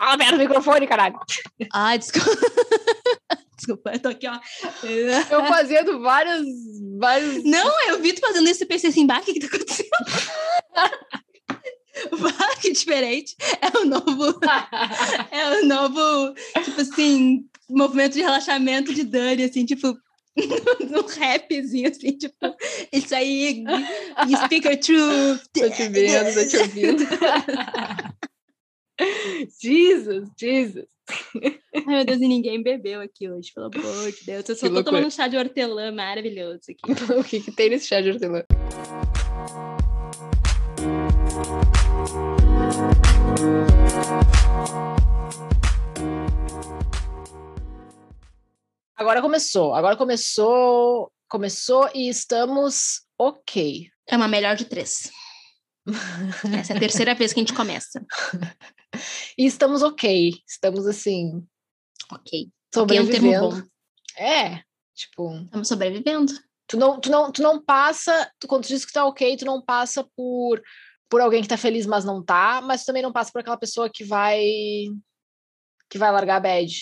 Fala perto do microfone, caralho. Ah, desculpa. desculpa, eu tô aqui, ó. Eu fazendo vários, vários... Não, eu vi tu fazendo isso e pensei assim, bah, o que que tá acontecendo? bah, que diferente. É o novo... é o novo, tipo assim, movimento de relaxamento de Dani, assim, tipo... no rapzinho, assim, tipo, isso aí, speaker truth. Tô te vendo, tô te ouvindo. Jesus, Jesus. Ai, meu Deus, e ninguém bebeu aqui hoje, pelo amor de Deus. Eu só Que tô loucura. tomando chá de hortelã maravilhoso aqui. o que, que tem nesse chá de hortelã? Agora começou, agora começou, começou e estamos ok. É uma melhor de três. Essa é a terceira vez que a gente começa. E estamos ok, estamos assim, Ok. Ok, é um sobrevivendo. É, tipo, Estamos sobrevivendo. tu não, tu não, tu não passa, tu, quando tu diz que tá ok, tu não passa por, por alguém que tá feliz, mas não tá, mas tu também não passa por aquela pessoa que vai que vai largar a bad.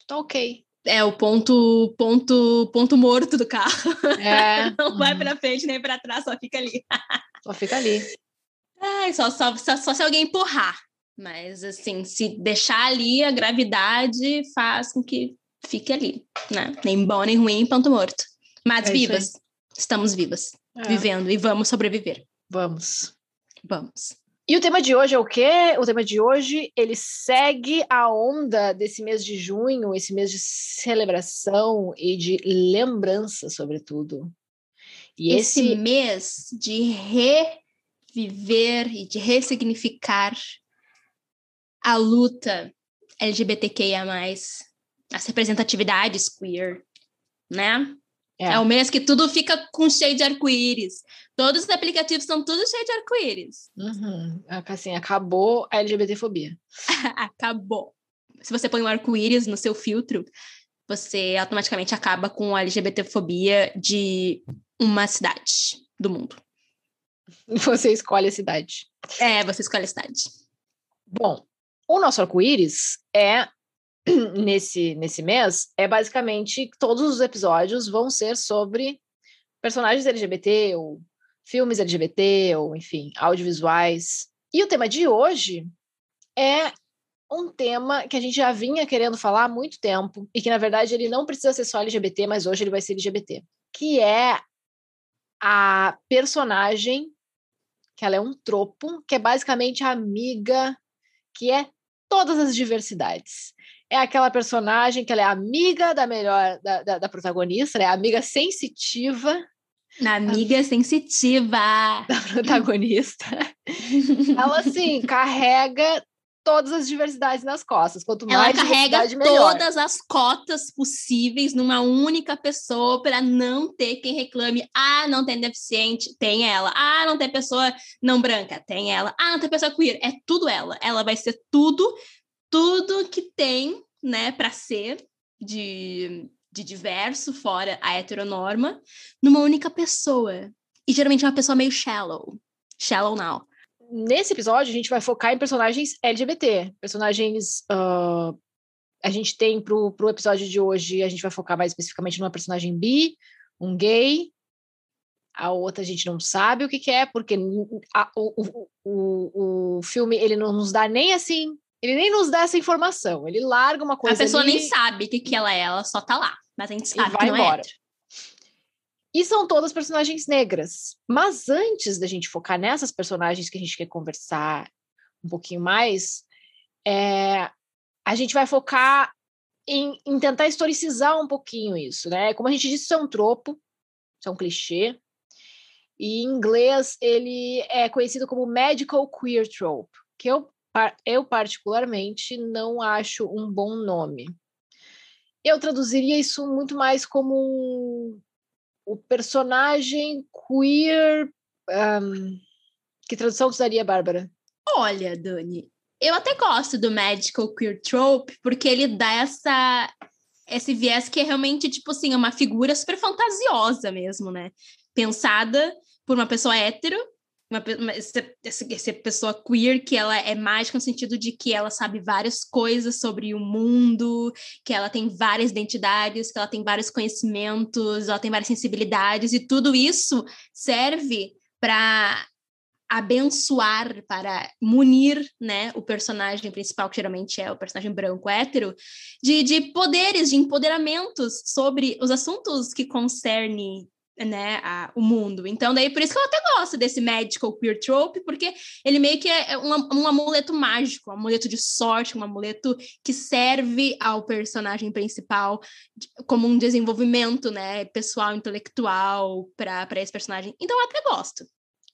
Tu tá ok. É o ponto, ponto, ponto morto do carro. É, Não vai uhum, pra frente nem pra trás, só fica ali. só fica ali. Só, só, só, só se alguém empurrar. Mas, assim, se deixar ali, a gravidade faz com que fique ali, né? Nem bom, nem ruim, ponto morto. Mas É vivas. Estamos vivas. É, Vivendo. E vamos sobreviver. Vamos. Vamos. E o tema de hoje é o quê? O tema de hoje, ele segue a onda desse mês de junho, esse mês de celebração e de lembrança, sobretudo. E Esse esse, mês de reviver e de ressignificar a luta LGBTQIA+, as representatividades queer, né? É. É. o mês que tudo fica com cheio de arco-íris. Todos os aplicativos são tudo cheio de arco-íris. Uhum, assim, acabou a LGBTfobia. Acabou. Se você põe um arco-íris no seu filtro, você automaticamente acaba com a LGBTfobia de uma cidade do mundo. Você escolhe a cidade. É, você escolhe a cidade. Bom, o nosso arco-íris é nesse nesse mês é basicamente todos os episódios vão ser sobre personagens LGBT ou filmes LGBT ou enfim, audiovisuais. E o tema de hoje é um tema que a gente já vinha querendo falar há muito tempo e que na verdade ele não precisa ser só LGBT, mas hoje ele vai ser LGBT, que é a personagem que ela é um tropo, que é basicamente a amiga que é todas as diversidades. É aquela personagem que ela é amiga da melhor da, da, da protagonista, né? amiga sensitiva Na amiga sensitiva. da protagonista. ela assim carrega todas as diversidades nas costas. Quanto Ela mais carrega diversidade, melhor. todas as cotas possíveis numa única pessoa para não ter quem reclame. Ah, não tem deficiente, tem ela. Ah, não tem pessoa não branca, tem ela. Ah, não tem pessoa queer, é tudo ela. Ela vai ser tudo, tudo que tem, né, para ser de, de diverso fora a heteronorma numa única pessoa. E geralmente é uma pessoa meio shallow. Shallow now. Nesse episódio, a gente vai focar em personagens LGBT. Personagens. ah, a gente tem pro, pro episódio de hoje, a gente vai focar mais especificamente numa personagem bi, um gay. A outra a gente não sabe o que, que é, porque a- o, o, o, o filme ele não nos dá nem assim. Ele nem nos dá essa informação. Ele larga uma coisa. a pessoa ali nem sabe o que, que ela é, ela só tá lá. Mas a gente e sabe vai que não é embora. hétero. E são todas personagens negras. Mas antes da gente focar nessas personagens que a gente quer conversar um pouquinho mais, é, a gente vai focar em, em tentar historicizar um pouquinho isso, né? Como a gente disse, isso é um tropo, isso é um clichê. E em inglês ele é conhecido como medical queer trope, que eu, eu particularmente não acho um bom nome. Eu traduziria isso muito mais como um- o personagem queer. ahm, que tradução tu daria, Bárbara? Olha, Dani, eu até gosto do Magical Queer Trope, porque ele dá essa, esse viés que é realmente, tipo assim, uma figura super fantasiosa mesmo, né? Pensada por uma pessoa hétero, uma, uma essa, essa, pessoa queer que ela é mágica no sentido de que ela sabe várias coisas sobre o mundo, que ela tem várias identidades, que ela tem vários conhecimentos, ela tem várias sensibilidades, e tudo isso serve para abençoar, para munir né, o personagem principal, que geralmente é o personagem branco hétero, de, de poderes, de empoderamentos sobre os assuntos que concernem né, a, o mundo. Então, daí por isso que eu até gosto desse medical queer trope, porque ele meio que é um, um amuleto mágico, um amuleto de sorte, um amuleto que serve ao personagem principal como um desenvolvimento, né, pessoal, intelectual para esse personagem. Então, eu até gosto.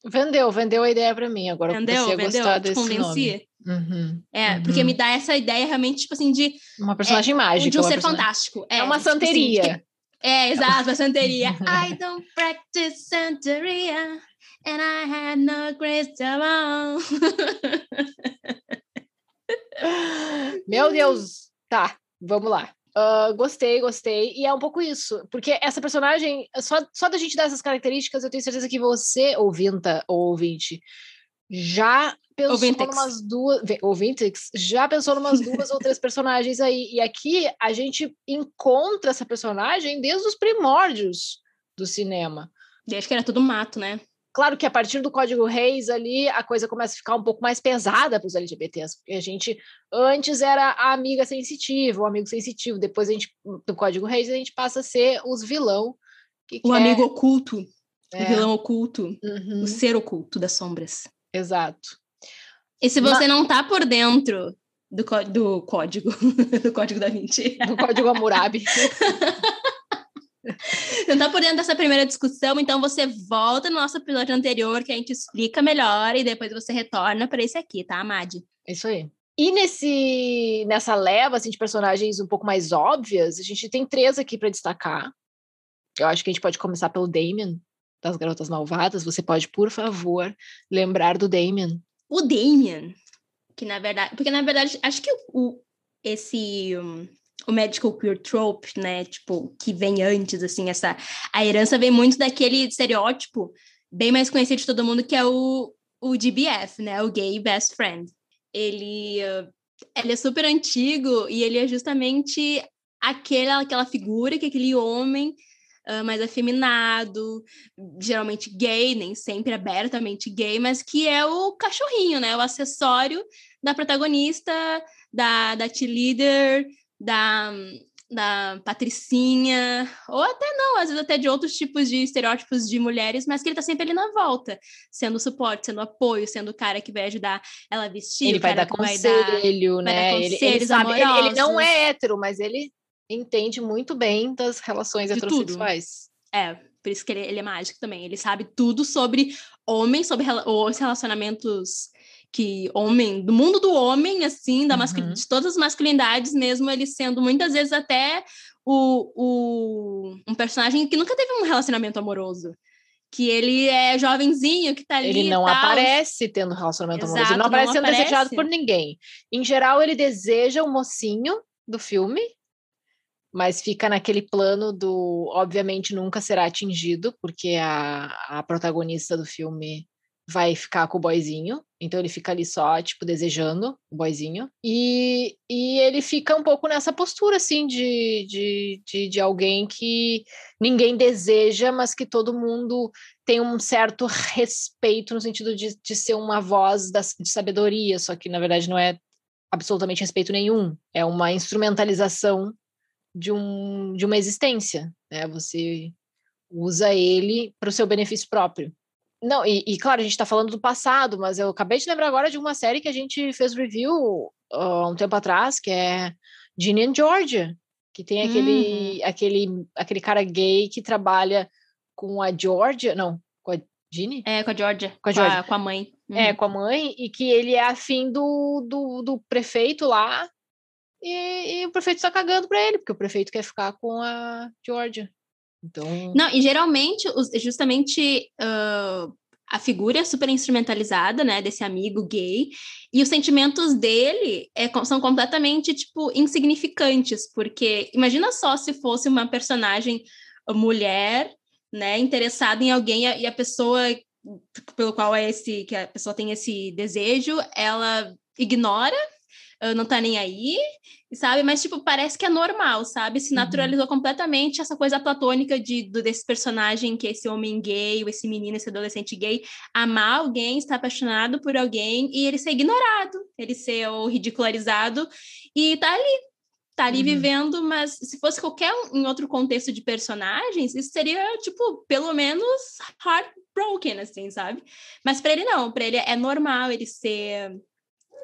Vendeu, vendeu a ideia para mim. Agora vendeu, eu vendeu, gostar desse convenci. Uhum, é, uhum. porque me dá essa ideia realmente, tipo assim, de... Uma personagem é, mágica. De um ser personagem... fantástico. É, é uma tipo assim, santeria. Assim, é, exato, a santeria. I don't practice santeria and I had no crystal ball. Meu Deus. Tá, vamos lá. Uh, gostei, gostei. E é um pouco isso, porque essa personagem, só, só da gente dar essas características, eu tenho certeza que você, ouvinta ou ouvinte, já pensou Ouvintex. umas duas. Ouvintex, já pensou umas duas ou três personagens aí. E aqui a gente encontra essa personagem desde os primórdios do cinema. Desde que era tudo mato, né? Claro que a partir do Código Reis ali a coisa começa a ficar um pouco mais pesada para os LGBTs, porque a gente antes era a amiga sensitiva, o amigo sensitivo, depois a gente do Código Reis a gente passa a ser os vilão. o quer... amigo oculto, é. o vilão oculto, uhum. o ser oculto das sombras. Exato. E se você Mas... não tá por dentro do, do código, do código da Vinci, do código Hammurabi. não tá por dentro dessa primeira discussão, então você volta no nosso episódio anterior que a gente explica melhor e depois você retorna para esse aqui, tá, Madi? Isso aí. E nesse, nessa leva assim, de personagens um pouco mais óbvias, a gente tem três aqui para destacar. Eu acho que a gente pode começar pelo Damien, das Garotas Malvadas. Você pode, por favor, lembrar do Damien? O Damien, que na verdade... Porque, na verdade, acho que o, esse... Um, o medical queer trope, né, tipo, que vem antes, assim, essa... A herança vem muito daquele estereótipo bem mais conhecido de todo mundo, que é o, o GBF, né, o Gay Best Friend. Ele, ele é super antigo e ele é justamente aquela, aquela figura que aquele homem uh, mais afeminado, geralmente gay, nem sempre abertamente gay, mas que é o cachorrinho, né? O acessório da protagonista, da, da cheerleader, da, da patricinha, ou até não, às vezes até de outros tipos de estereótipos de mulheres, mas que ele tá sempre ali na volta, sendo suporte, sendo apoio, sendo o cara que vai ajudar ela a vestir, ele vai dar conselho, vai dar, né? Vai dar ele, ele, sabe, ele, ele, não é hétero, mas ele entende muito bem das relações de heterossexuais. Tudo. É, por isso que ele, ele, é mágico também. Ele sabe tudo sobre homens, sobre os relacionamentos que homem, do mundo do homem, assim, da uhum. de todas as masculinidades, mesmo ele sendo muitas vezes até o, o, um personagem que nunca teve um relacionamento amoroso. Que ele é jovenzinho, que tá ali. Ele não aparece tendo relacionamento Exato, amoroso, ele não aparece não sendo aparece. desejado por ninguém. Em geral, ele deseja o mocinho do filme, mas fica naquele plano do obviamente nunca será atingido, porque a, a protagonista do filme vai ficar com o boyzinho, então ele fica ali só, tipo, desejando o boyzinho, e, e ele fica um pouco nessa postura, assim, de, de, de, de alguém que ninguém deseja, mas que todo mundo tem um certo respeito no sentido de, de ser uma voz da, de sabedoria, só que na verdade não é absolutamente respeito nenhum, é uma instrumentalização de, um, de uma existência, né? Você usa ele para o seu benefício próprio. Não, e, e, claro, a gente está falando do passado, mas eu acabei de lembrar agora de uma série que a gente fez review uh, um tempo atrás, que é Ginny and Georgia, que tem aquele, uhum. aquele, aquele cara gay que trabalha com a Georgia, não, com a Ginny? É, com a Georgia, com a, Georgia. Com a, com a mãe. Uhum. É, com a mãe, e que ele é afim do, do, do prefeito lá, e, e o prefeito está cagando para ele, porque o prefeito quer ficar com a Georgia. Então... Não, e geralmente, justamente uh, a figura é super instrumentalizada, né, desse amigo gay, e os sentimentos dele é, são completamente, tipo, insignificantes, porque imagina só se fosse uma personagem mulher, né, interessada em alguém e a pessoa pelo qual é esse que a pessoa tem esse desejo, ela ignora não tá nem aí, sabe? Mas, tipo, parece que é normal, sabe? Se uhum. naturalizou uhum. completamente essa coisa platônica de, do, desse personagem, que esse homem gay, ou esse menino, esse adolescente gay, amar alguém, estar apaixonado por alguém e ele ser ignorado, ele ser ou ridicularizado e tá ali, tá ali uhum. vivendo, mas se fosse qualquer um, em outro contexto de personagens, isso seria, tipo, pelo menos heartbroken, assim, sabe? Mas para ele não, para ele é normal ele ser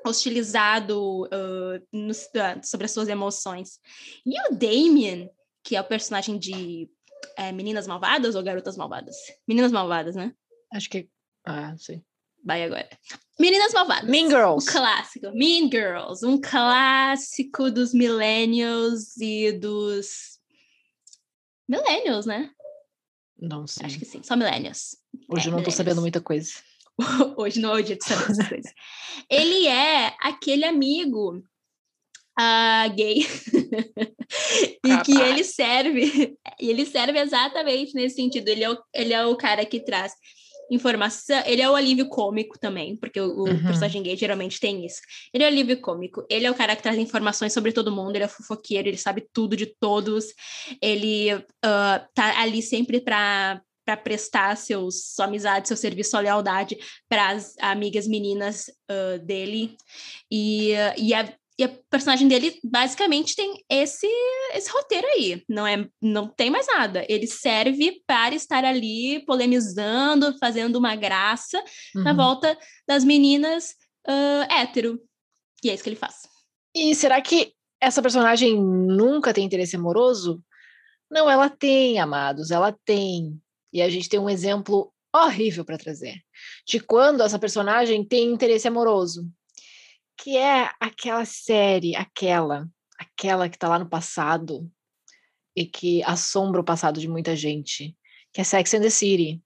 hostilizado uh, no, sobre as suas emoções. E o Damien, que é o personagem de é, Meninas Malvadas ou Garotas Malvadas? Meninas Malvadas, né? Acho que. Ah, sim. Vai agora. Meninas Malvadas. Mean Girls. Um clássico. Mean Girls. Um clássico dos millennials e dos. Millennials, né? Não sei. Acho que sim, só millennials. Hoje é, eu não tô sabendo muita coisa. Hoje não é o dia de saber essas coisas. Ele é aquele amigo uh, gay e que ele serve, ele serve exatamente nesse sentido. Ele é o, ele é o cara que traz informação, ele é o alívio cômico também, porque o, o uhum. personagem gay geralmente tem isso. Ele é o alívio cômico, ele é o cara que traz informações sobre todo mundo, ele é fofoqueiro, ele sabe tudo de todos, ele uh, tá ali sempre para para prestar seus, sua amizade, seu serviço, sua lealdade para as amigas meninas uh, dele. E, e, a, e a personagem dele basicamente tem esse, esse roteiro aí. Não, é, não tem mais nada. Ele serve para estar ali polemizando, fazendo uma graça uhum. na volta das meninas uh, hétero. E é isso que ele faz. E será que essa personagem nunca tem interesse amoroso? Não, ela tem, amados, ela tem. E a gente tem um exemplo horrível para trazer de quando essa personagem tem interesse amoroso, que é aquela série, aquela, aquela que está lá no passado e que assombra o passado de muita gente, que é Sex and the City.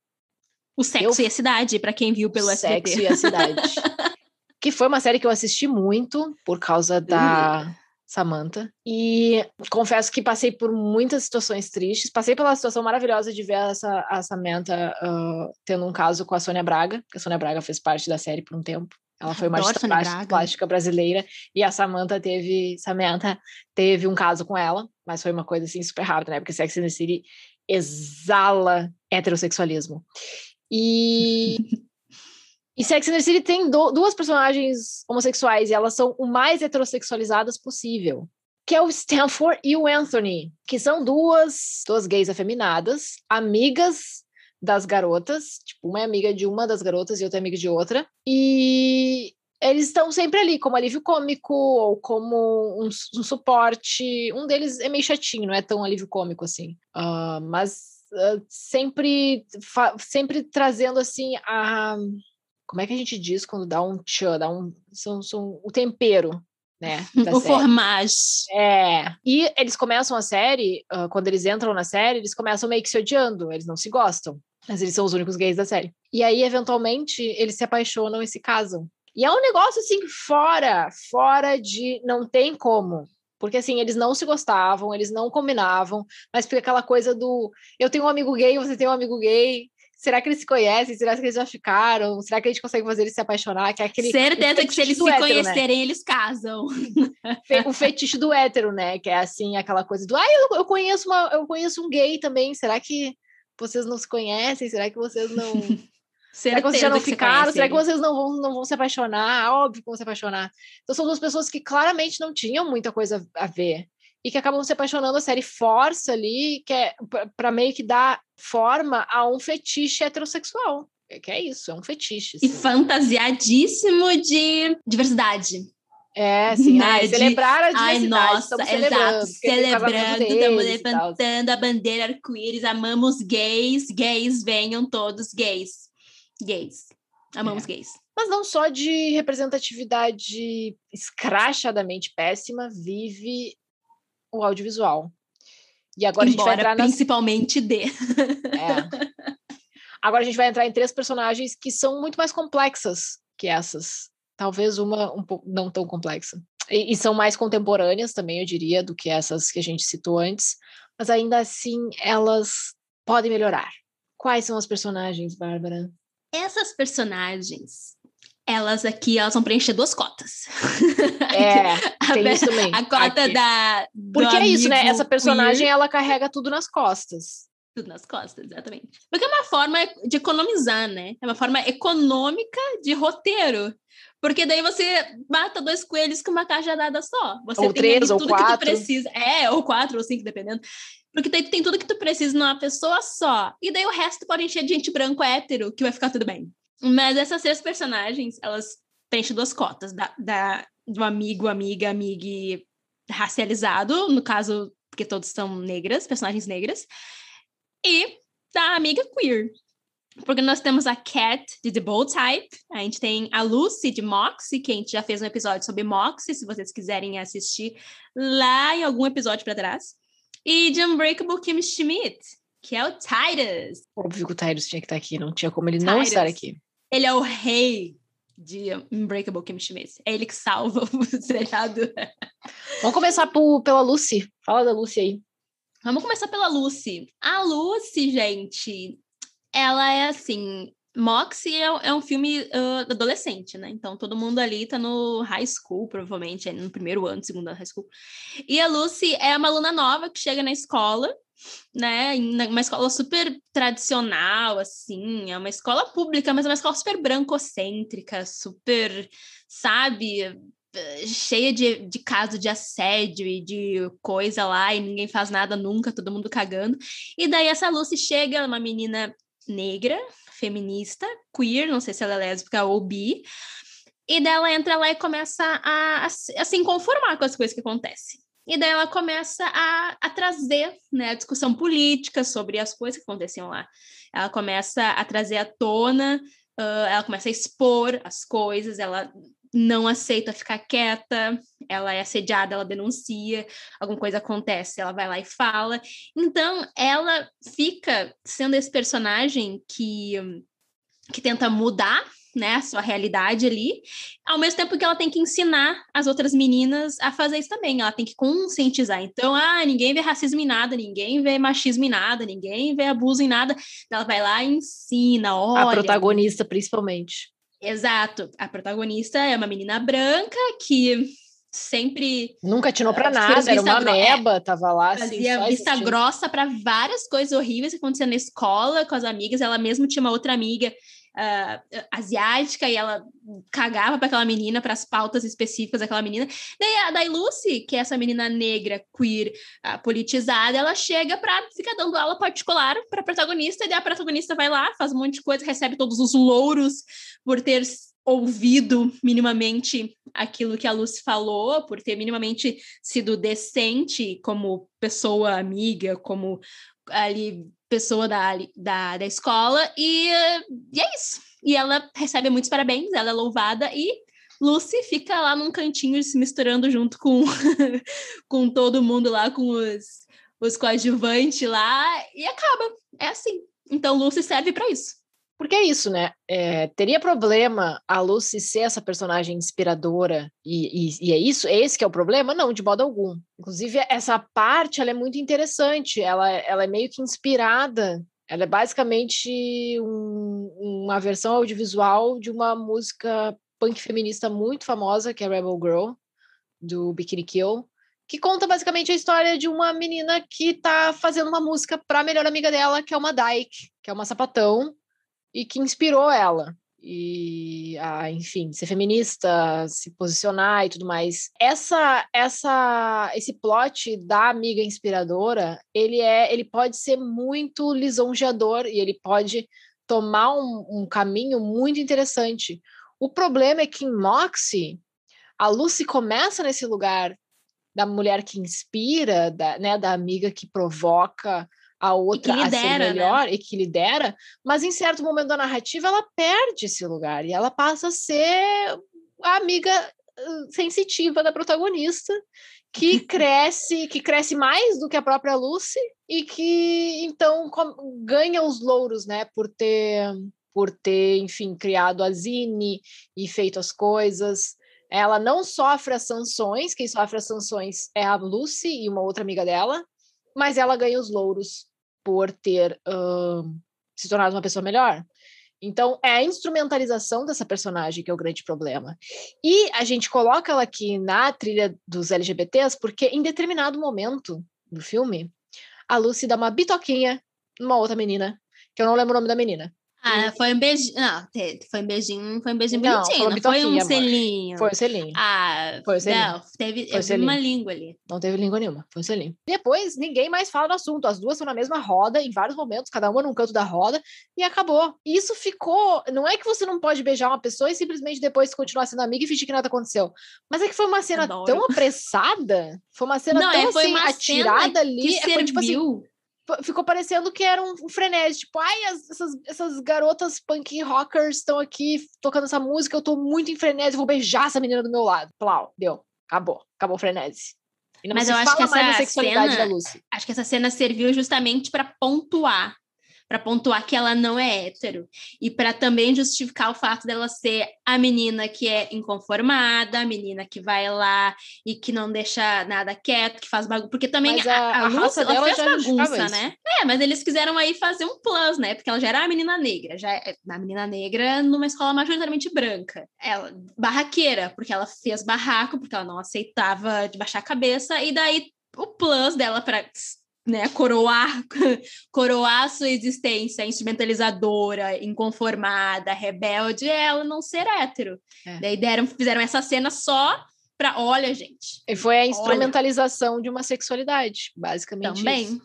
O Sexo eu... e a Cidade, para quem viu pelo SBT. Sexo e a Cidade. que foi uma série que eu assisti muito por causa da uh. Samantha. E confesso que passei por muitas situações tristes. Passei pela situação maravilhosa de ver essa, a Samantha uh, tendo um caso com a Sônia Braga, que a Sônia Braga fez parte da série por um tempo. Ela foi uma artista plástica, plástica brasileira e a Samantha teve, Samantha teve um caso com ela, mas foi uma coisa assim super rápida, né? Porque Sex and the City exala heterossexualismo. E E Sex and the City tem do, duas personagens homossexuais e elas são o mais heterossexualizadas possível. Que é o Stanford e o Anthony, que são duas, duas gays afeminadas, amigas das garotas. Tipo, uma é amiga de uma das garotas e outra é amiga de outra. E eles estão sempre ali como alívio cômico ou como um, um, suporte. Um deles é meio chatinho, não é tão alívio cômico assim. Uh, mas uh, sempre, sempre trazendo assim a como é que a gente diz quando dá um tchan, dá um, são, são o tempero, né? o formagem. É. E eles começam a série, uh, quando eles entram na série, eles começam meio que se odiando, eles não se gostam. Mas eles são os únicos gays da série. E aí, eventualmente, eles se apaixonam e se casam. E é um negócio assim, fora, fora de não tem como. Porque assim, eles não se gostavam, eles não combinavam, mas fica aquela coisa do eu tenho um amigo gay, você tem um amigo gay, será que eles se conhecem? Será que eles já ficaram? Será que a gente consegue fazer eles se apaixonar? Que é aquele, Certeza que se eles se hétero, né? conhecerem, né? eles casam. O fetiche do hétero, né? Que é assim, aquela coisa do, ah, eu, eu, conheço uma, eu conheço um gay também. Será que vocês não se conhecem? Será que vocês não. Será que vocês já não ficaram? Será que vocês não vão, não vão se apaixonar? Óbvio que vão se apaixonar. Então são duas pessoas que claramente não tinham muita coisa a ver e que acabam se apaixonando, a série força ali, que é para meio que dar forma a um fetiche heterossexual. É que é isso, é um fetiche. Assim. E fantasiadíssimo de diversidade. É, sim, né? celebrar a diversidade. Ai, nossa, exato, celebrando, estamos levantando a bandeira arco-íris, amamos gays, gays, venham todos gays. Gays. Amamos é. gays. Mas não só de representatividade escrachadamente péssima, vive o audiovisual. E agora Embora a gente vai entrar principalmente nas... de. É. Agora a gente vai entrar em três personagens que são muito mais complexas que essas. Talvez uma um pouco não tão complexa. E, e, são mais contemporâneas também, eu diria, do que essas que a gente citou antes. Mas ainda assim, elas podem melhorar. Quais são as personagens, Bárbara? Essas personagens, elas aqui, elas vão preencher duas cotas. É, tem isso também. A cota aqui. da. Porque é isso, né? Essa personagem, queer. ela carrega tudo nas costas. Tudo nas costas, exatamente. Porque é uma forma de economizar, né? É uma forma econômica de roteiro. Porque daí você mata dois coelhos com uma cajadada só. Você Ou tem três, ali ou tudo que tu quatro. precisa. É, ou quatro, ou cinco, dependendo. Porque daí tu tem tudo que tu precisa numa pessoa só. E daí o resto pode encher de gente branco hétero, que vai ficar tudo bem. Mas essas três personagens, elas preenchem duas cotas. Da, da, do amigo, amiga, amigue racializado, no caso, porque todos são negras, personagens negras. E da amiga queer. Porque nós temos a Cat de The Bold Type, a gente tem a Lucy de Moxie, que a gente já fez um episódio sobre Moxie, se vocês quiserem assistir lá em algum episódio para trás. E de Unbreakable Kim Schmidt, que é o Titus. Óbvio que o Tyrus tinha que estar aqui, não tinha como ele não Tyrus. estar aqui. Ele é o rei de Unbreakable Kim Schmidt. É ele que salva o seriado. Vamos começar por, pela Lucy. Fala da Lucy aí. Vamos começar pela Lucy. A Lucy, gente, ela é assim. Moxie é, é um filme ah, adolescente, né? Então todo mundo ali tá no high school, provavelmente, no primeiro ano, segundo ano high school. E a Lucy é uma aluna nova que chega na escola, né? Uma escola super tradicional, assim, é uma escola pública, mas é uma escola super brancocêntrica, super, sabe? cheia de, de caso de assédio e de coisa lá, e ninguém faz nada nunca, todo mundo cagando. E daí essa Lucy chega, é uma menina negra, feminista, queer, não sei se ela é lésbica ou bi, e daí ela entra lá e começa a, a, a se conformar com as coisas que acontecem. E daí ela começa a, a trazer né, a discussão política sobre as coisas que aconteciam lá. Ela começa a trazer à tona, ah, ela começa a expor as coisas, ela não aceita ficar quieta, ela é assediada, ela denuncia, alguma coisa acontece, ela vai lá e fala. Então, ela fica sendo esse personagem que, que tenta mudar né, a sua realidade ali, ao mesmo tempo que ela tem que ensinar as outras meninas a fazer isso também, ela tem que conscientizar. Então, ah, ninguém vê racismo em nada, ninguém vê machismo em nada, ninguém vê abuso em nada. Ela vai lá e ensina, olha. A protagonista, principalmente. Exato. A protagonista é uma menina branca que sempre Nunca atinou pra Fez nada, era uma gro- é, meba, tava lá assim, fazia só vista grossa para várias coisas horríveis que aconteciam na escola com as amigas. Ela mesma tinha uma outra amiga ah, asiática e ela cagava para aquela menina, para as pautas específicas daquela menina. Daí a daí Lucy, que é essa menina negra, queer, ah, politizada, ela chega para ficar dando aula particular para protagonista, e daí a protagonista vai lá, faz um monte de coisa, recebe todos os louros por ter ouvido minimamente aquilo que a Lucy falou, por ter minimamente sido decente como pessoa amiga, como ali pessoa da, da, da escola, e, e é isso. E ela recebe muitos parabéns, ela é louvada, e Lucy fica lá num cantinho se misturando junto com, com todo mundo lá, com os, os coadjuvantes lá, e acaba. É assim. Então, Lucy serve para isso. Porque é isso, né? É, teria problema a Lucy ser essa personagem inspiradora e, e, e, é isso? É esse que é o problema? Não, de modo algum. Inclusive, essa parte ela é muito interessante. Ela, ela é meio que inspirada. Ela é basicamente um, uma versão audiovisual de uma música punk feminista muito famosa, que é Rebel Girl, do Bikini Kill, que conta basicamente a história de uma menina que tá fazendo uma música para a melhor amiga dela, que é uma Dyke, que é uma sapatão, e que inspirou ela e a, enfim, ser feminista, se posicionar e tudo mais. Essa essa esse plot da amiga inspiradora, ele é, ele pode ser muito lisonjeador e ele pode tomar um, um caminho muito interessante. O problema é que em Moxie, a Lucy começa nesse lugar da mulher que inspira, da, né, da amiga que provoca a outra lidera, a ser melhor né? e que lidera, mas em certo momento da narrativa ela perde esse lugar e ela passa a ser a amiga sensitiva da protagonista que cresce, que cresce mais do que a própria Lucy e que então ganha os louros, né, por ter por ter, enfim, criado a Zine e feito as coisas. Ela não sofre as sanções, quem sofre as sanções é a Lucy e uma outra amiga dela, mas ela ganha os louros por ter uh, se tornado uma pessoa melhor. Então, é a instrumentalização dessa personagem que é o grande problema. E a gente coloca ela aqui na trilha dos LGBTs porque, em determinado momento do filme, a Lucy dá uma bitoquinha numa outra menina, que eu não lembro o nome da menina. Ah, foi um beijinho. Não, foi um beijinho, foi um beijinho não, bonitinho, não foi um selinho. Foi um selinho. Ah, foi um selinho. Não, teve, foi eu uma língua ali. Não teve língua nenhuma, foi um selinho. Depois, ninguém mais fala do assunto. As duas estão na mesma roda, em vários momentos, cada uma num canto da roda, e acabou. E isso ficou. Não é que você não pode beijar uma pessoa e simplesmente depois continuar sendo amiga e fingir que nada aconteceu. Mas é que foi uma cena Adoro. tão apressada, foi uma cena não, tão é, assim, atirada ali. Que é, foi, tipo assim, ficou parecendo que era um, frenesi, tipo, ai, as, essas, essas garotas punk rockers estão aqui tocando essa música, eu tô muito em frenesi, vou beijar essa menina do meu lado. Plau, deu, acabou, acabou o frenesi. Mas eu acho que essa cena, acho que essa cena serviu justamente para pontuar para pontuar que ela não é hétero e para também justificar o fato dela ser a menina que é inconformada, a menina que vai lá e que não deixa nada quieto, que faz bagunça, porque também a, a, a raça dela fez bagunça, né? É, mas eles quiseram aí fazer um plus, né? Porque ela já era a menina negra, já é a menina negra numa escola majoritariamente branca. Ela barraqueira, porque ela fez barraco, porque ela não aceitava de baixar a cabeça e daí o plus dela para né, coroar, coroar a sua existência instrumentalizadora, inconformada, rebelde, é ela não ser hétero. É. Daí deram, fizeram essa cena só para, olha, gente. E foi a instrumentalização olha. de uma sexualidade, basicamente. Também. Isso.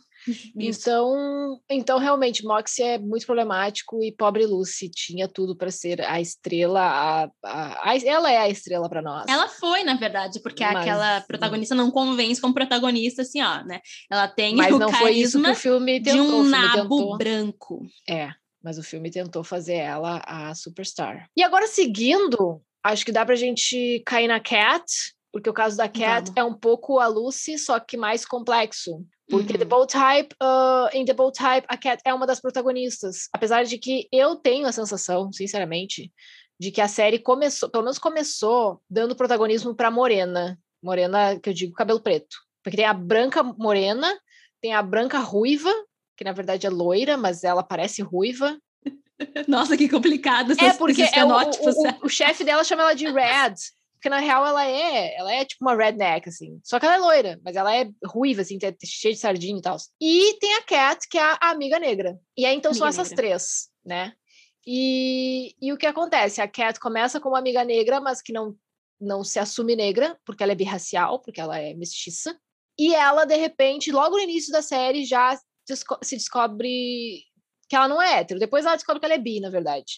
Então, então realmente, Moxie é muito problemático e pobre Lucy tinha tudo para ser a estrela. A, a, a, ela é a estrela para nós. Ela foi, na verdade, porque Mas, aquela protagonista não convence como protagonista, assim, ó, né? Ela tem Mas o não foi isso que o filme tentou. De um nabo tentou... branco. É, mas o filme tentou fazer ela a superstar. E agora, seguindo, acho que dá pra gente cair na Cat, porque o caso da Cat Vamos. é um pouco a Lucy, só que mais complexo. Porque uhum. The Bold Type, uh, em The Bold Type, a Cat é uma das protagonistas. Apesar de que eu tenho a sensação, sinceramente, de que a série começou, pelo menos começou, dando protagonismo para Morena. Morena, que eu digo cabelo preto. Porque tem a branca morena, tem a branca ruiva, que na verdade é loira, mas ela parece ruiva. Nossa, que complicado. é, porque é o, o, o, o chefe dela chama ela de Red. Porque na real ela é, ela é tipo uma redneck, assim. Só que ela é loira, mas ela é ruiva, assim, cheia de sardinha e tal. E tem a Cat, que é a amiga negra. E aí então amiga são essas negra. três, né? E, e o que acontece? A Cat começa como amiga negra, mas que não, não se assume negra, porque ela é birracial, porque ela é mestiça. E ela, de repente, logo no início da série, já se descobre que ela não é hétero. Depois ela descobre que ela é bi, na verdade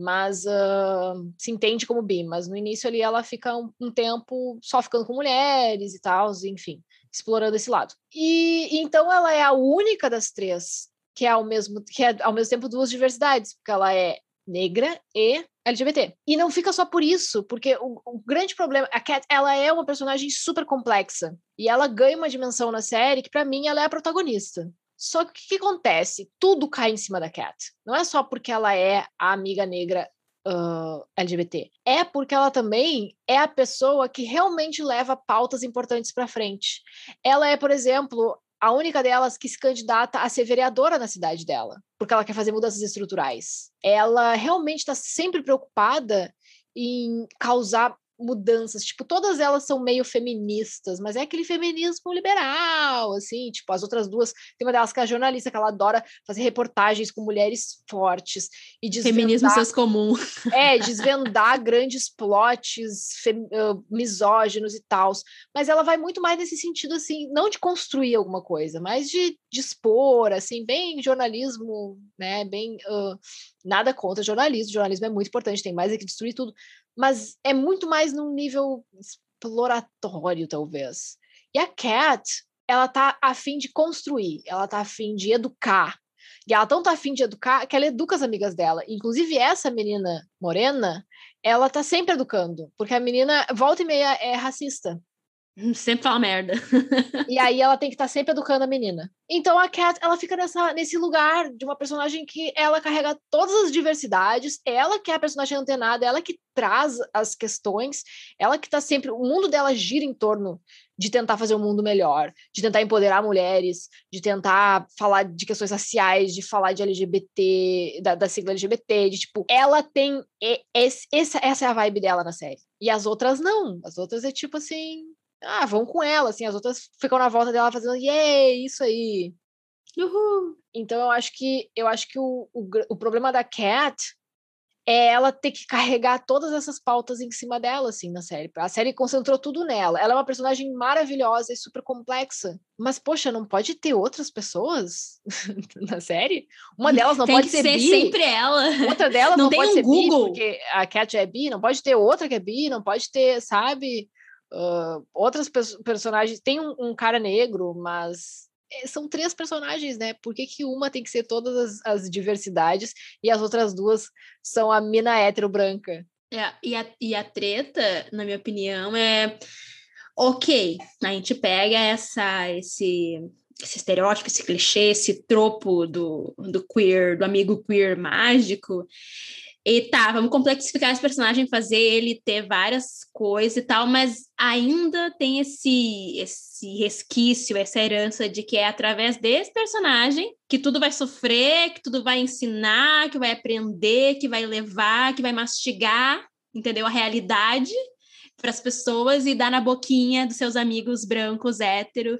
mas uh, se entende como bi, mas no início ali ela fica um, um, tempo só ficando com mulheres e tal, enfim, explorando esse lado. E, então ela é a única das três que é ao mesmo que é ao mesmo tempo duas diversidades, porque ela é negra e LGBT. E não fica só por isso, porque o, o grande problema, a Cat, ela é uma personagem super complexa e ela ganha uma dimensão na série que para mim ela é a protagonista. Só que o que acontece? Tudo cai em cima da Cat. Não é só porque ela é a amiga negra uh, LGBT. É porque ela também é a pessoa que realmente leva pautas importantes para frente. Ela é, por exemplo, a única delas que se candidata a ser vereadora na cidade dela, porque ela quer fazer mudanças estruturais. Ela realmente está sempre preocupada em causar mudanças, tipo, todas elas são meio feministas, mas é aquele feminismo liberal, assim, tipo, as outras duas, tem uma delas que é jornalista, que ela adora fazer reportagens com mulheres fortes e desvendar... Feminismo seus comum. É, desvendar grandes plots fem, uh, misóginos e tal, mas ela vai muito mais nesse sentido, assim, não de construir alguma coisa, mas de, expor, assim, bem jornalismo, né, bem... Uh, nada contra jornalismo, jornalismo é muito importante, tem mais é que destruir tudo, mas é muito mais num nível exploratório, talvez. E a Cat, ela tá a fim de construir, ela tá a fim de educar. E ela tão tá a fim de educar que ela educa as amigas dela. Inclusive, essa menina morena, ela tá sempre educando, porque a menina, volta e meia, é racista. Sempre fala merda. e aí ela tem que estar tá sempre educando a menina. Então a Cat, ela fica nessa, nesse lugar de uma personagem que ela carrega todas as diversidades, ela que é a personagem antenada, ela que traz as questões, ela que tá sempre, o mundo dela gira em torno de tentar fazer o um mundo melhor, de tentar empoderar mulheres, de tentar falar de questões raciais, de falar de LGBT, da, da sigla LGBT, de tipo, ela tem esse, essa é a vibe dela na série. E as outras não. As outras é tipo assim, ah, vão com ela, assim, as outras ficam na volta dela fazendo, yay, isso aí. Uhul. Então eu acho que eu acho que o, o, o problema da Cat é ela ter que carregar todas essas pautas em cima dela, assim, na série. A série concentrou tudo nela. Ela é uma personagem maravilhosa e super complexa. Mas, poxa, não pode ter outras pessoas na série? Uma delas não tem pode que ser, ser bi. sempre ela. Outra delas não, não pode um ser Google. bi, porque a Cat é bi. Não pode ter outra que é bi. Não pode ter, sabe... Uh, outras personagens. Tem um, um, cara negro, mas é, são três personagens, né? Por que, que uma tem que ser todas as, as, diversidades e as outras duas são a mina hétero branca? É, e, a, e a treta, na minha opinião, é ok, a gente pega essa, esse, esse estereótipo, esse clichê, esse tropo do, do queer, do amigo queer mágico, e tá, vamos complexificar esse personagem, fazer ele ter várias coisas e tal, mas ainda tem esse, esse resquício, essa herança de que é através desse personagem que tudo vai sofrer, que tudo vai ensinar, que vai aprender, que vai levar, que vai mastigar, entendeu? A realidade para as pessoas e dar na boquinha dos seus amigos brancos, hétero.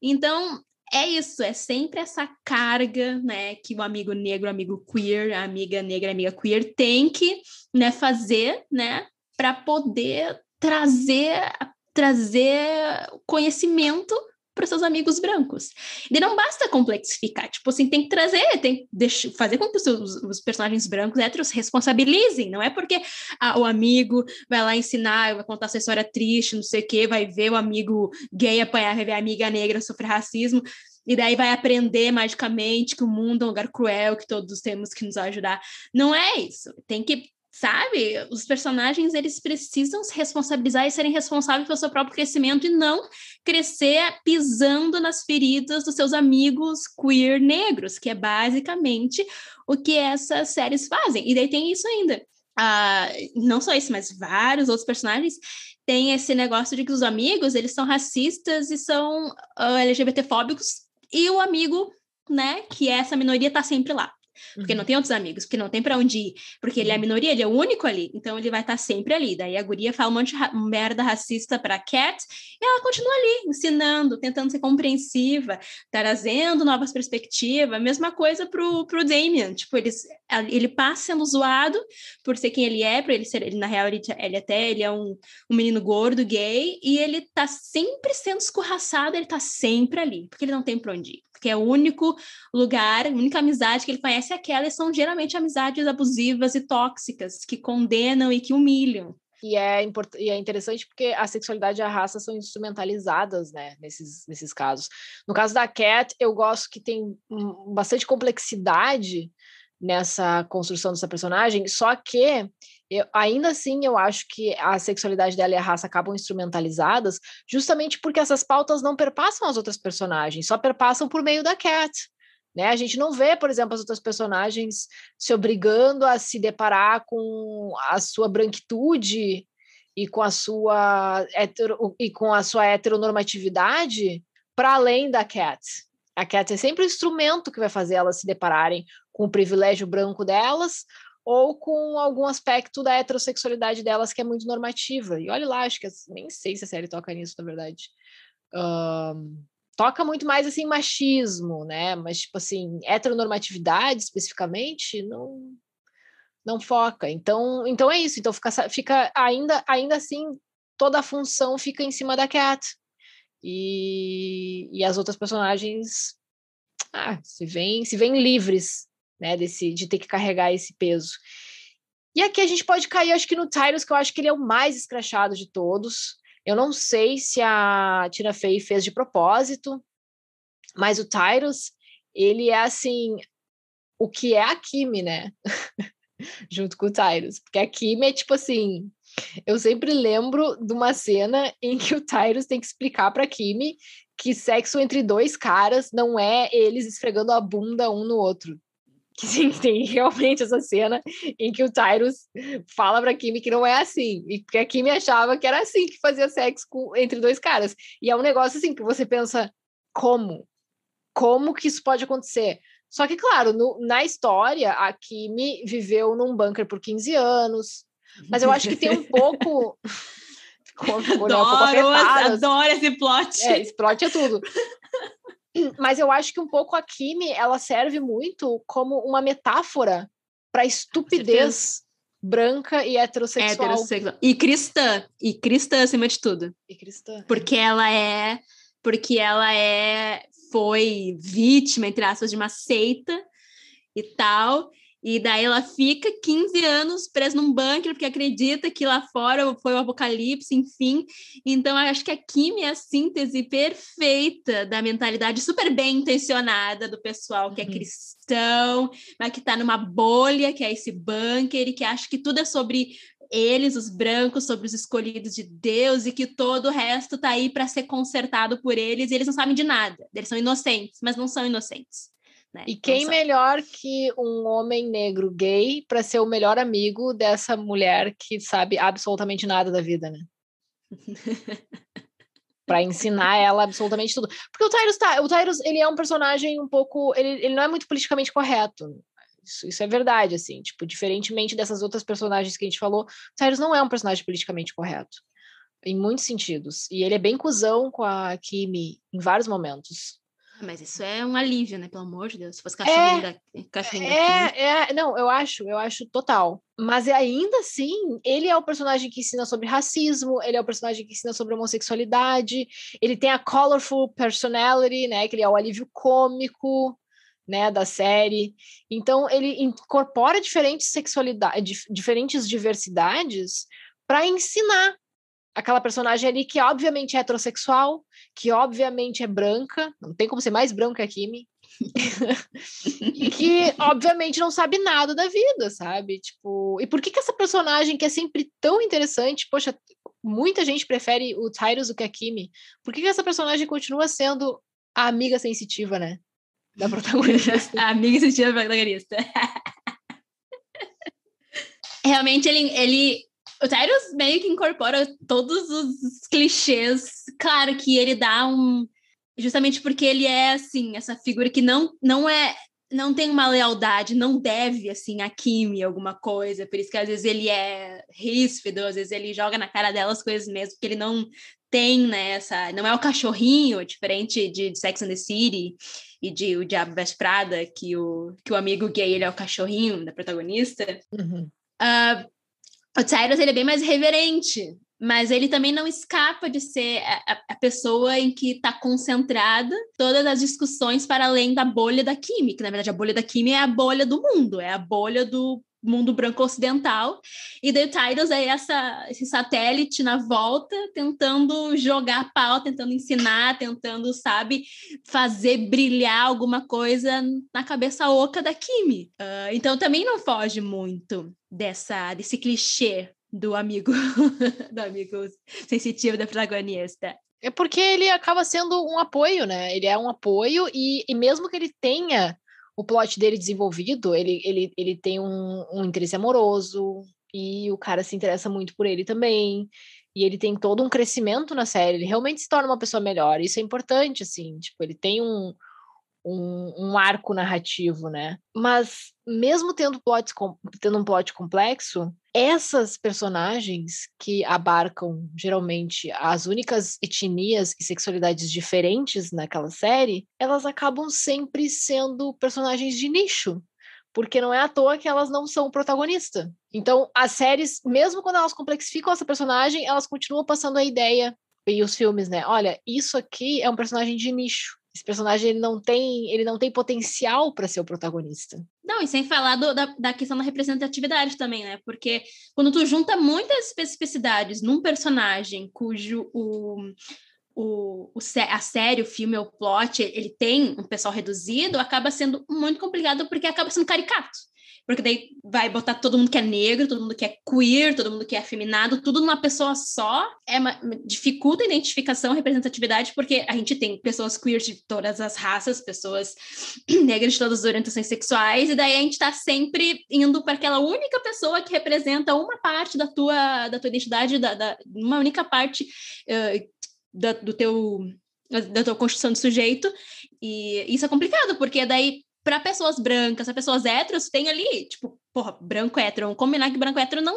Então, é isso, é sempre essa carga, né, que o amigo negro, amigo queer, a amiga negra, amiga queer tem que, né, fazer, né, para poder trazer trazer conhecimento para seus amigos brancos. E não basta complexificar, tipo assim, tem que trazer, tem que deixar, fazer com que os, os personagens brancos héteros responsabilizem, não é porque ah, o amigo vai lá ensinar, vai contar sua história triste, não sei o quê, vai ver o amigo gay apanhar, vai ver a amiga negra sofrer racismo, e daí vai aprender magicamente que o mundo é um lugar cruel, que todos temos que nos ajudar. Não é isso. Tem que sabe? Os personagens eles precisam se responsabilizar e serem responsáveis pelo seu próprio crescimento e não crescer pisando nas feridas dos seus amigos queer negros, que é basicamente o que essas séries fazem. E daí tem isso ainda. Uh, não só isso, mas vários outros personagens têm esse negócio de que os amigos eles são racistas e são uh, ah, LGBTfóbicos e o amigo, né, que é essa minoria, tá sempre lá porque não uhum. tem outros amigos, porque não tem para onde ir, porque ele é a uhum. minoria, ele é o único ali, então ele vai estar tá sempre ali. Daí a guria fala um monte de ra merda racista para Cat e ela continua ali, ensinando, tentando ser compreensiva, trazendo novas perspectivas. Mesma coisa pro, pro Damien, tipo, ele, ele passa sendo zoado por ser quem ele é, por ele ser, ele, na real, ele, ele até ele é um, um menino gordo, gay, e ele tá sempre sendo escorraçado, ele tá sempre ali, porque ele não tem para onde ir porque é o único lugar, a única amizade que ele conhece é aquela, e são geralmente amizades abusivas e tóxicas, que condenam e que humilham. E é, e é interessante porque a sexualidade e a raça são instrumentalizadas, né, nesses, nesses casos. No caso da Cat, eu gosto que tem bastante complexidade nessa construção dessa personagem, só que eu, ainda assim, eu acho que a sexualidade dela e a raça acabam instrumentalizadas justamente porque essas pautas não perpassam as outras personagens, só perpassam por meio da Cat. Né? A gente não vê, por exemplo, as outras personagens se obrigando a se deparar com a sua branquitude e com a sua hetero, e com a sua heteronormatividade para além da Cat. A Cat é sempre o instrumento que vai fazer elas se depararem com o privilégio branco delas ou com algum aspecto da heterossexualidade delas que é muito normativa. E olha lá, acho que nem sei se a série toca nisso, na verdade. Um, toca muito mais assim machismo, né? Mas tipo assim, heteronormatividade especificamente não não foca. Então, então é isso. Então fica, fica ainda ainda assim toda a função fica em cima da Cat. E, e as outras personagens ah, se vêm se vêm livres né, desse, de ter que carregar esse peso. E aqui a gente pode cair, acho que no Tyrus, que eu acho que ele é o mais escrachado de todos. Eu não sei se a Tina Fey fez de propósito, mas o Tyrus, ele é assim, o que é a Kimi, né? Junto com o Tyrus. Porque a Kimi é tipo assim, Eu sempre lembro de uma cena em que o Tyrus tem que explicar para Kimi que sexo entre dois caras não é eles esfregando a bunda um no outro. Que sim, tem realmente essa cena em que o Tyrus fala pra Kimi que não é assim. E porque a Kimi achava que era assim que fazia sexo com, entre dois caras. E é um negócio assim que você pensa, como? Como que isso pode acontecer? Só que, claro, no, na história, a Kimi viveu num bunker por 15 anos. Mas eu acho que tem um pouco. adoro, adoro esse plot. É, esse plot é tudo. Mas eu acho que um pouco a Kimi, ela serve muito como uma metáfora para estupidez branca e heterossexual. heterossexual. E cristã. E cristã acima de tudo. E cristã. Porque ela é. Porque ela é. Foi vítima, entre aspas, de uma seita e tal. E daí ela fica 15 anos presa num bunker porque acredita que lá fora foi o apocalipse, enfim. Então, acho que a Kim é a síntese perfeita da mentalidade super bem intencionada do pessoal que é uhum. cristão, mas que está numa bolha, que é esse bunker, e que acha que tudo é sobre eles, os brancos, sobre os escolhidos de Deus, e que todo o resto está aí para ser consertado por eles, e eles não sabem de nada. Eles são inocentes, mas não são inocentes. Né? E quem melhor que um homem negro gay para ser o melhor amigo dessa mulher que sabe absolutamente nada da vida, né? para ensinar ela absolutamente tudo. Porque o Tyrus, tá, o Tyrus, ele é um personagem um pouco, ele, ele não é muito politicamente correto. Isso, isso é verdade, assim, tipo, diferentemente dessas outras personagens que a gente falou, o Tyrus não é um personagem politicamente correto. Em muitos sentidos. E ele é bem cuzão com a Kimi em vários momentos. Mas isso é um alívio, né? Pelo amor de Deus. Se fosse cachorrinho, é, da, cachorrinho é, é, não, eu acho, eu acho total. Mas é, ainda assim, ele é o personagem que ensina sobre racismo, ele é o personagem que ensina sobre homossexualidade, ele tem a colorful personality, né? Que ele é o alívio cômico, né, da série. Então ele incorpora diferentes sexualidades, diferentes diversidades para ensinar aquela personagem ali que obviamente é heterossexual, que obviamente é branca, não tem como ser mais branca que a Kimi, e que obviamente não sabe nada da vida, sabe? Tipo, e por que que essa personagem que é sempre tão interessante, poxa, muita gente prefere o Tyrus do que a Kimi, por que que essa personagem continua sendo a amiga sensitiva, né? Da protagonista. a amiga sensitiva da protagonista. Realmente ele, ele o Tyrus meio que incorpora todos os clichês. Claro que ele dá um. Justamente porque ele é, assim, essa figura que não, não é. Não tem uma lealdade, não deve, assim, a Kimi alguma coisa. Por isso que às vezes ele é ríspido, às vezes ele joga na cara dela as coisas mesmo, porque ele não tem, né, essa... Não é o cachorrinho, diferente de, Sex and the City e de O Diabo Veste Prada, que o, que o amigo gay, ele é o cachorrinho da protagonista. Uhum. Uh, o Cyrus ele é bem mais reverente, mas ele também não escapa de ser a, a pessoa em que está concentrada todas as discussões para além da bolha da química. Na verdade, a bolha da química é a bolha do mundo, é a bolha do mundo branco ocidental. E The Tidals é essa, esse satélite na volta, tentando jogar pau, tentando ensinar, tentando, sabe, fazer brilhar alguma coisa na cabeça oca da Kimi. Uh, então também não foge muito dessa desse clichê do amigo do amigo sensitivo da protagonista. É porque ele acaba sendo um apoio, né? Ele é um apoio e, e mesmo que ele tenha o plot dele desenvolvido, ele, ele, ele tem um, um interesse amoroso e o cara se interessa muito por ele também. E ele tem todo um crescimento na série, ele realmente se torna uma pessoa melhor. Isso é importante, assim, tipo, ele tem um, um, um arco narrativo, né? Mas mesmo tendo, plots, tendo um plot complexo, essas personagens que abarcam geralmente as únicas etnias e sexualidades diferentes naquela série, elas acabam sempre sendo personagens de nicho. Porque não é à toa que elas não são o protagonista. Então, as séries, mesmo quando elas complexificam essa personagem, elas continuam passando a ideia e os filmes, né? Olha, isso aqui é um personagem de nicho esse personagem ele não tem ele não tem potencial para ser o protagonista. Não, e sem falar do, da, da questão da representatividade também, né? Porque quando tu junta muitas especificidades num personagem cujo o, o, o, a série, o filme, o plot, ele tem um pessoal reduzido, acaba sendo muito complicado porque acaba sendo caricato porque daí vai botar todo mundo que é negro, todo mundo que é queer, todo mundo que é afeminado, tudo numa pessoa só, é uma, dificulta a identificação, a representatividade, porque a gente tem pessoas queer de todas as raças, pessoas negras de todas as orientações sexuais, e daí a gente está sempre indo para aquela única pessoa que representa uma parte da tua, da tua identidade, da, da uma única parte uh, da, do teu da tua construção de sujeito, e isso é complicado, porque daí para pessoas brancas, para pessoas héteros, tem ali, tipo, porra, branco hétero, vamos combinar que branco hétero não,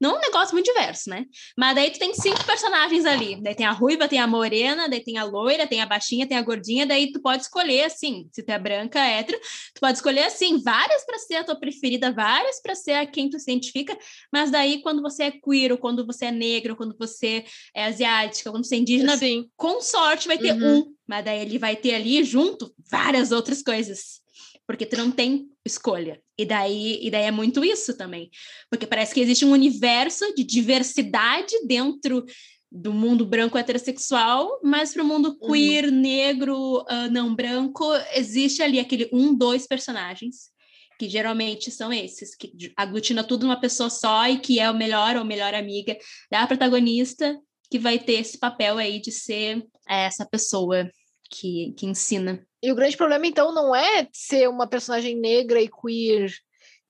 não é um negócio muito diverso, né? Mas daí tu tem cinco personagens ali. Daí tem a ruiva, tem a morena, daí tem a loira, tem a baixinha, tem a gordinha, daí tu pode escolher assim, se tu é branca, hétero, tu pode escolher assim, várias para ser a tua preferida, várias para ser a quem tu se identifica, mas daí quando você é queer, ou quando você é negro, quando você é asiática, quando você é indígena, Sim. com sorte vai ter uhum. um, mas daí ele vai ter ali junto várias outras coisas porque tu não tem escolha. E daí, e daí é muito isso também, porque parece que existe um universo de diversidade dentro do mundo branco heterossexual, mas para o mundo uhum. queer, uhum. negro, uh, não branco, existe ali aquele um, dois personagens que geralmente são esses, que aglutina tudo numa pessoa só e que é o melhor ou melhor amiga da protagonista, que vai ter esse papel aí de ser essa pessoa que, que ensina e o grande problema, então, não é ser uma personagem negra e queer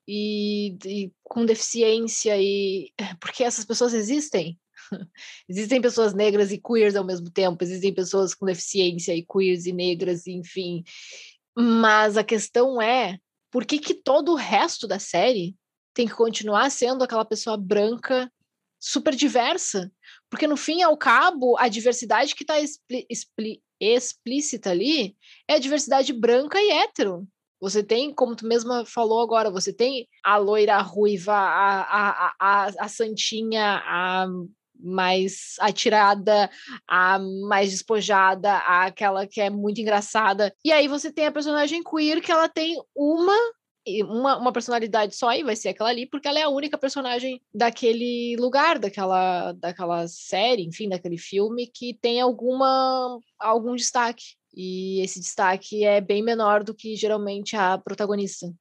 e, e com deficiência, e porque essas pessoas existem. existem pessoas negras e queers ao mesmo tempo, existem pessoas com deficiência e queers e negras, enfim. Mas a questão é por que, que todo o resto da série tem que continuar sendo aquela pessoa branca super diversa? Porque no fim ao cabo, a diversidade que está expli expli explícita ali é a diversidade branca e hétero. Você tem, como tu mesma falou agora, você tem a loira, a ruiva, a, a, a, a santinha, a mais atirada, a mais despojada, aquela que é muito engraçada. E aí você tem a personagem queer que ela tem uma uma, uma personalidade só e vai ser aquela ali, porque ela é a única personagem daquele lugar, daquela, daquela série, enfim, daquele filme, que tem alguma, algum destaque. E esse destaque é bem menor do que geralmente a protagonista.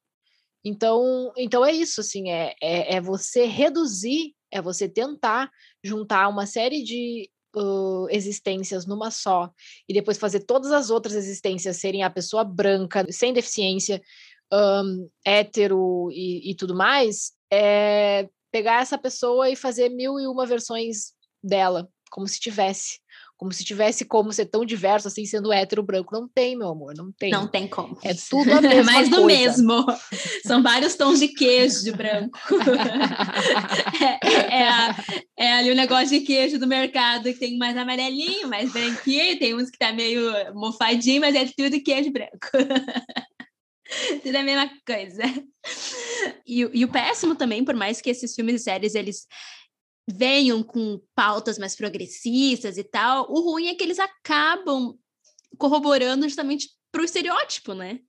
Então, então é isso, assim, é, é, é você reduzir, é você tentar juntar uma série de uh, existências numa só e depois fazer todas as outras existências serem a pessoa branca, sem deficiência, um, hétero e, e tudo mais, é pegar essa pessoa e fazer mil e uma versões dela, como se tivesse. Como se tivesse como ser tão diverso assim, sendo hétero branco. Não tem, meu amor, não tem. Não tem como. É tudo a mesma Mais do mesmo. São vários tons de queijo de branco. é, é, a, é, ali o negócio de queijo do mercado que tem mais amarelinho, mais branquinho, tem uns que tá meio mofadinho, mas é tudo queijo branco. Tudo é a mesma coisa. E, e, o péssimo também, por mais que esses filmes e séries eles venham com pautas mais progressistas e tal, o ruim é que eles acabam corroborando justamente para o estereótipo, né?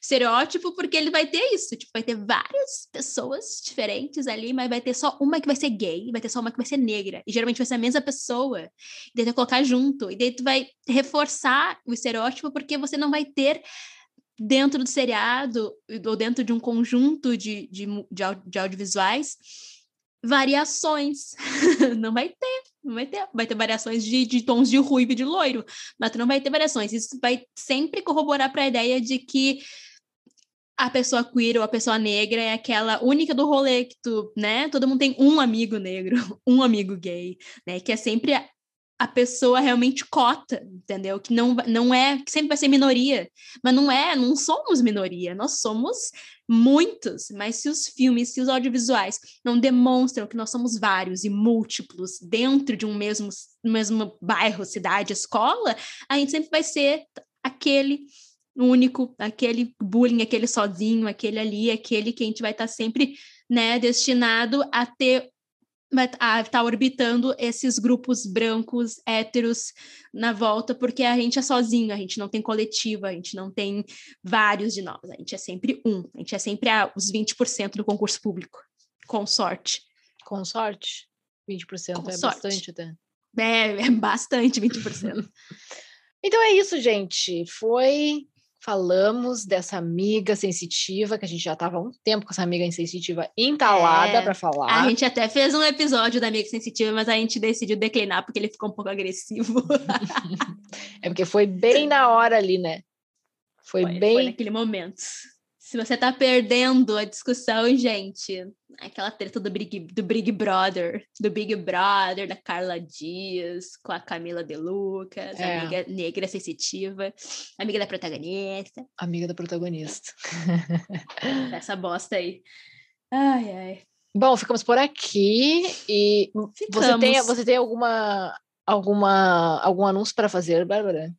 Estereótipo porque ele vai ter isso, tipo, vai ter várias pessoas diferentes ali, mas vai ter só uma que vai ser gay, vai ter só uma que vai ser negra, e geralmente vai ser a mesma pessoa, e daí tu vai colocar junto, e daí tu vai reforçar o estereótipo porque você não vai ter dentro do seriado ou dentro de um conjunto de, de, de, audiovisuais variações. não vai ter, não vai ter. Vai ter variações de, de tons de ruivo e de loiro, mas não vai ter variações. Isso vai sempre corroborar para a ideia de que a pessoa queer ou a pessoa negra é aquela única do rolê que tu, né? Todo mundo tem um amigo negro, um amigo gay, né? Que é sempre a pessoa realmente cota, entendeu? Que não, não é, que sempre vai ser minoria, mas não é, não somos minoria, nós somos muitos, mas se os filmes, se os audiovisuais não demonstram que nós somos vários e múltiplos dentro de um mesmo, mesmo bairro, cidade, escola, a gente sempre vai ser aquele único, aquele bullying, aquele sozinho, aquele ali, aquele que a gente vai estar sempre, né, destinado a ter tá orbitando esses grupos brancos héteros na volta, porque a gente é sozinho, a gente não tem coletiva, a gente não tem vários de nós, a gente é sempre um, a gente é sempre a, os 20% do concurso público, com sorte. Com sorte? 20% Com é sorte. bastante até. É, é bastante 20%. então é isso, gente. Foi falamos dessa amiga sensitiva, que a gente já estava há um tempo com essa amiga sensitiva entalada É, para falar. A gente até fez um episódio da Amiga Sensitiva, mas a gente decidiu declinar porque ele ficou um pouco agressivo. É porque foi bem na hora ali, né? Foi, Foi, bem. foi naquele momento. Se você tá perdendo a discussão, gente, aquela treta do Big, do Big Brother, do Big Brother, da Carla Dias, com a Camila De Lucas, É. amiga negra sensitiva, amiga da protagonista, Amiga da protagonista. essa bosta aí. Ai, ai. Bom, ficamos por aqui e você tem, Ficamos. você tem alguma alguma algum anúncio para fazer, Bárbara?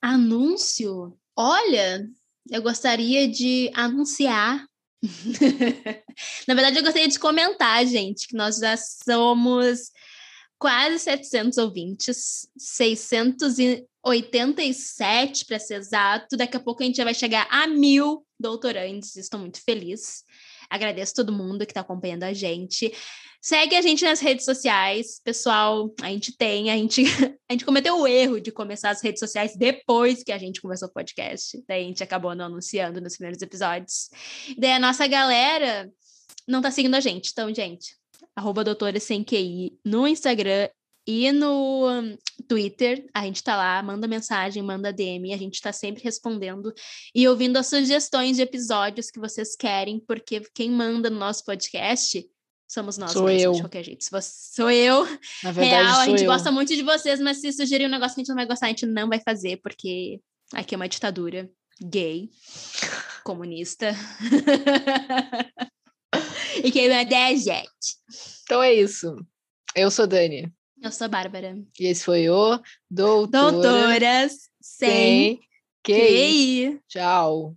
Anúncio? Olha, eu gostaria de anunciar. Na verdade, eu gostaria de comentar, gente, que nós já somos quase 700 ouvintes, 687 para ser exato. Daqui a pouco a gente já vai chegar a mil doutorantes. Estou muito feliz. Agradeço todo mundo que está acompanhando a gente. Segue a gente nas redes sociais, pessoal. A gente tem, a gente, a gente cometeu o erro de começar as redes sociais depois que a gente começou o podcast. Daí a gente acabou não anunciando nos primeiros episódios. Daí a nossa galera não tá seguindo a gente. Então, gente, arroba doutora sem QI no Instagram e no hum, Twitter. A gente tá lá, manda mensagem, manda DM, a gente tá sempre respondendo e ouvindo as sugestões de episódios que vocês querem, porque quem manda no nosso podcast somos nós Sou mesmos, eu. de qualquer jeito. Se você, sou eu, Na verdade, real, a gente eu. gosta muito de vocês, mas se sugerir um negócio que a gente não vai gostar, a gente não vai fazer, porque aqui é uma ditadura gay, comunista. e quem manda é a gente. Então é isso. Eu sou Dani eu sou Bárbara. E esse foi o Doutora Doutoras Sem, QI. QI. Tchau.